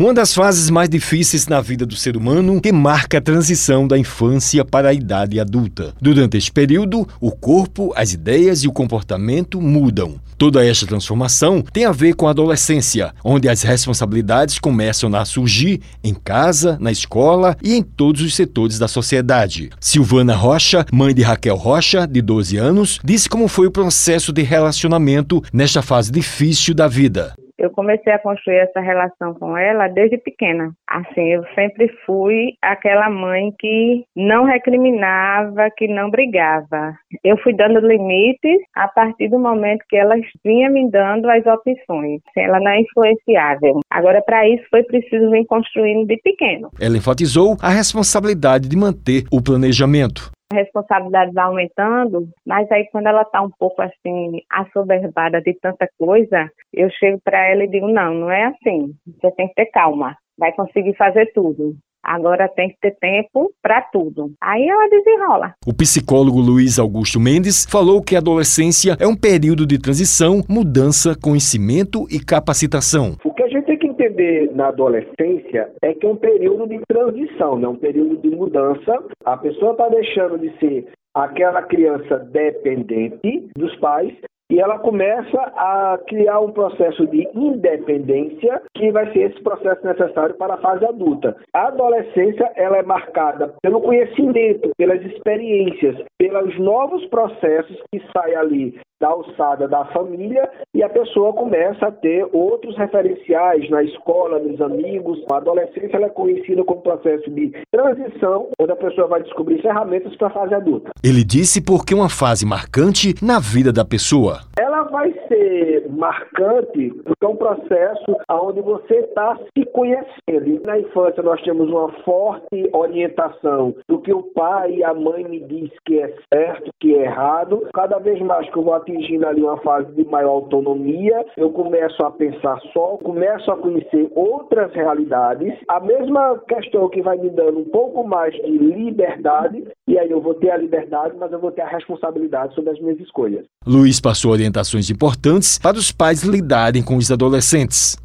Uma das fases mais difíceis na vida do ser humano que marca a transição da infância para a idade adulta. Durante este período, o corpo, as ideias e o comportamento mudam. Toda esta transformação tem a ver com a adolescência, onde as responsabilidades começam a surgir em casa, na escola e em todos os setores da sociedade. Silvana Rocha, mãe de Raquel Rocha, de 12 anos, disse como foi o processo de relacionamento nesta fase difícil da vida eu comecei a construir essa relação com ela desde pequena. Assim, eu sempre fui aquela mãe que não recriminava, que não brigava. Eu fui dando limites a partir do momento que ela vinha me dando as opções. Ela não é influenciável. Agora, para isso, foi preciso vir construindo de pequeno. Ela enfatizou a responsabilidade de manter o planejamento a responsabilidade vai aumentando, mas aí quando ela está um pouco assim assoberbada de tanta coisa, eu chego para ela e digo: não, não é assim. Você tem que ter calma. Vai conseguir fazer tudo. Agora tem que ter tempo para tudo. Aí ela desenrola. O psicólogo Luiz Augusto Mendes falou que a adolescência é um período de transição, mudança, conhecimento e capacitação. Gente tem que entender na adolescência é que é um período de transição, né? um período de mudança. A pessoa está deixando de ser aquela criança dependente dos pais e ela começa a criar um processo de independência que vai ser esse processo necessário para a fase adulta. A adolescência ela é marcada pelo conhecimento, pelas experiências, pelos novos processos que saem ali da alçada da família e a pessoa começa a ter outros referenciais na escola, nos amigos. A adolescência é conhecida como processo de transição, onde a pessoa vai descobrir ferramentas para a fase adulta. Ele disse porque uma fase marcante na vida da pessoa. Ela vai ser marcante porque é um processo onde você está se conhecendo. Na infância nós temos uma forte orientação do que o pai e a mãe me diz que é certo, que é errado. Cada vez mais que eu vou atingindo ali uma fase de maior autonomia, eu começo a pensar só, começo a conhecer outras realidades. A mesma questão que vai me dando um pouco mais de liberdade, e aí eu vou ter a liberdade, mas eu vou ter a responsabilidade sobre as minhas escolhas. Luiz passou orientações importantes para os pais lidarem com os adolescentes.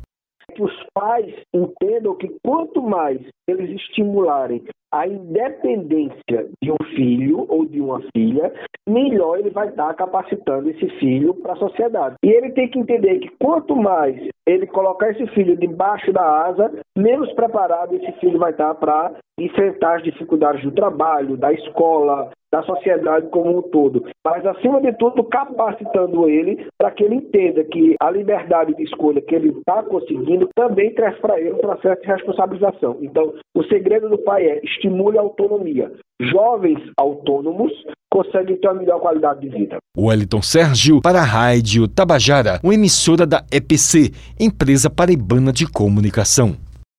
Que os pais entendam que quanto mais eles estimularem a independência de um filho ou de uma filha, melhor ele vai estar capacitando esse filho para a sociedade. E ele tem que entender que quanto mais ele colocar esse filho debaixo da asa, menos preparado esse filho vai estar para enfrentar as dificuldades do trabalho, da escola, da sociedade como um todo, mas acima de tudo capacitando ele para que ele entenda que a liberdade de escolha que ele está conseguindo também traz para ele um processo de responsabilização. Então, o segredo do pai é estimule a autonomia. Jovens autônomos conseguem ter uma melhor qualidade de vida. Wellington Sérgio para a Rádio Tabajara, uma emissora da EPC, empresa paraibana de comunicação.